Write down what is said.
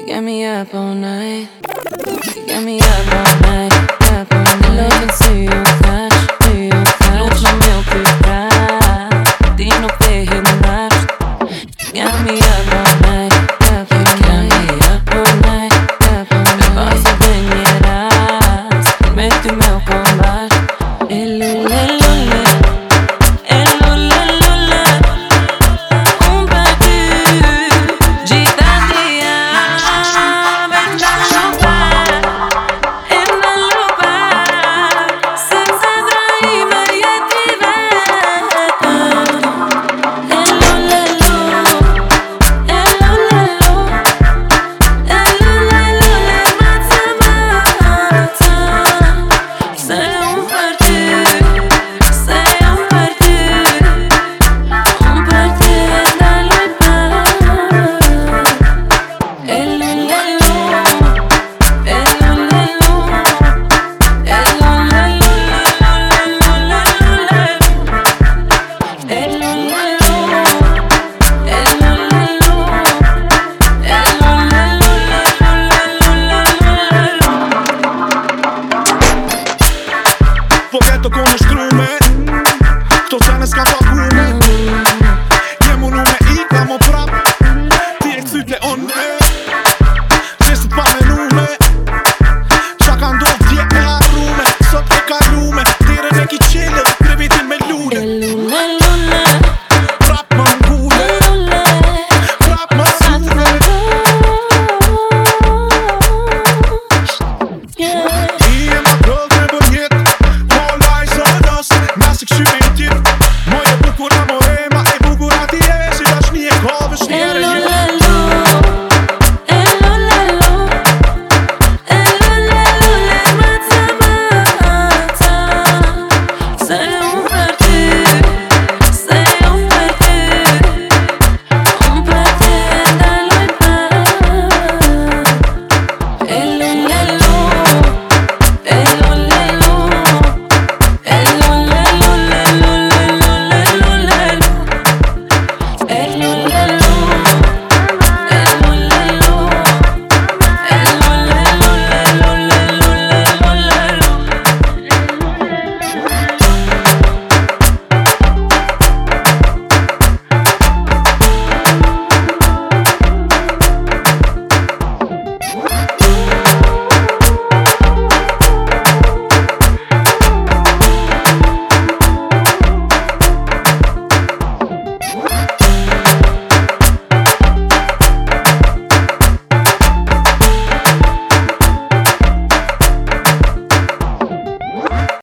You get me up all night. You get me up all night, up all night.